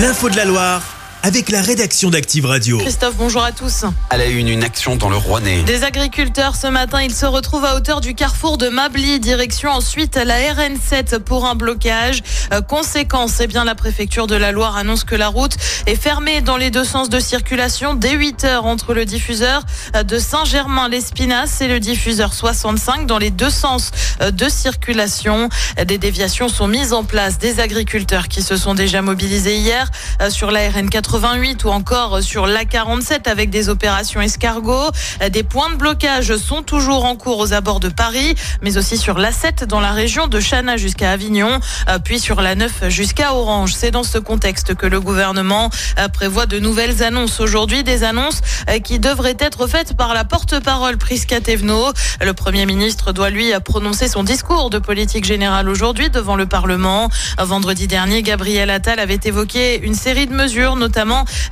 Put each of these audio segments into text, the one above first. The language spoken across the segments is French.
L'info de la Loire avec la rédaction d'Active Radio. Christophe, bonjour à tous. À la une, une action dans le Rouennais. Des agriculteurs ce matin, ils se retrouvent à hauteur du carrefour de Mably, direction ensuite la RN7 pour un blocage. Euh, conséquence, eh bien la préfecture de la Loire annonce que la route est fermée dans les deux sens de circulation dès 8 heures entre le diffuseur euh, de Saint-Germain-l'Espinasse et le diffuseur 65 dans les deux sens euh, de circulation. Des déviations sont mises en place des agriculteurs qui se sont déjà mobilisés hier sur la RN4 88 ou encore sur l'A47 avec des opérations escargots. Des points de blocage sont toujours en cours aux abords de Paris, mais aussi sur l'A7 dans la région de Chana jusqu'à Avignon, puis sur la 9 jusqu'à Orange. C'est dans ce contexte que le gouvernement prévoit de nouvelles annonces aujourd'hui, des annonces qui devraient être faites par la porte-parole Prisca Thévenot. Le Premier ministre doit lui prononcer son discours de politique générale aujourd'hui devant le Parlement. Vendredi dernier, Gabriel Attal avait évoqué une série de mesures, notamment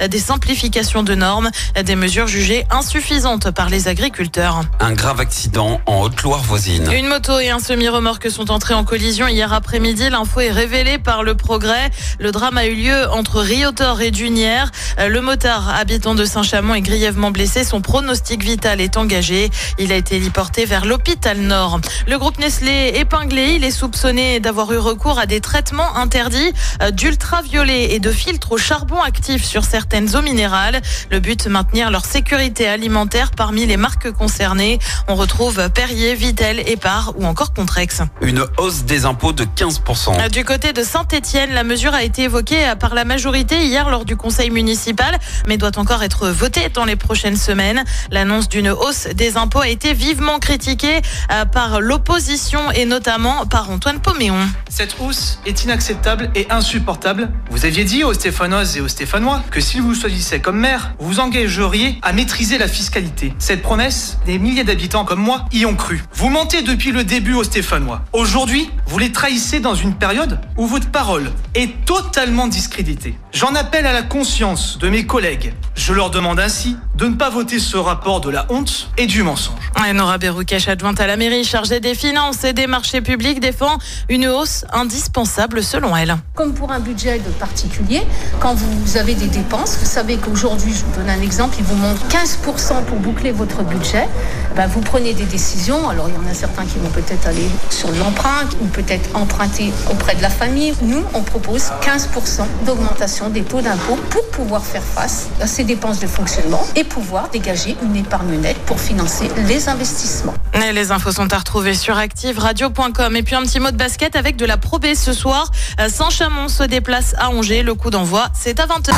des simplifications de normes, des mesures jugées insuffisantes par les agriculteurs. Un grave accident en Haute-Loire voisine. Une moto et un semi-remorque sont entrés en collision hier après-midi. L'info est révélée par le progrès. Le drame a eu lieu entre Riotor et Dunière. Le motard habitant de Saint-Chamond est grièvement blessé. Son pronostic vital est engagé. Il a été héliporté vers l'hôpital Nord. Le groupe Nestlé épinglé, il est soupçonné d'avoir eu recours à des traitements interdits d'ultraviolet et de filtres au charbon actif sur certaines eaux minérales. Le but, maintenir leur sécurité alimentaire parmi les marques concernées. On retrouve Perrier, Vitel, Épar ou encore Contrex. Une hausse des impôts de 15%. Du côté de Saint-Etienne, la mesure a été évoquée par la majorité hier lors du conseil municipal, mais doit encore être votée dans les prochaines semaines. L'annonce d'une hausse des impôts a été vivement critiquée euh, par l'opposition et notamment par Antoine Poméon. Cette hausse est inacceptable et insupportable. Vous aviez dit aux Stéphanoises et aux Stéphanois que si vous choisissez comme maire, vous vous engageriez à maîtriser la fiscalité. Cette promesse, des milliers d'habitants comme moi y ont cru. Vous mentez depuis le début aux Stéphanois. Aujourd'hui, vous les trahissez dans une période où votre parole est totalement discréditée. J'en appelle à la conscience de mes collègues. Je leur demande ainsi de ne pas voter ce rapport de la honte et du mensonge. Ouais, Nora Berroucache, adjointe à la mairie chargée des finances et des marchés publics, défend une hausse indispensable selon elle. Comme pour un budget de particulier, quand vous avez des dépenses, vous savez qu'aujourd'hui, je vous donne un exemple, il vous manque 15% pour boucler votre budget, ben vous prenez des décisions. Alors il y en a certains qui vont peut-être aller sur l'emprunt ou peut-être emprunter auprès de la famille. Nous, on propose 15% d'augmentation des taux d'impôt pour pouvoir faire face à ces dépenses de fonctionnement et pouvoir dégager une épargne nette pour financer les investissements. Les infos sont à retrouver sur activeradio.com. Et puis un petit mot de basket avec de la Pro B ce soir. Saint-Chamond se déplace à Angers. Le coup d'envoi, c'est à 20h.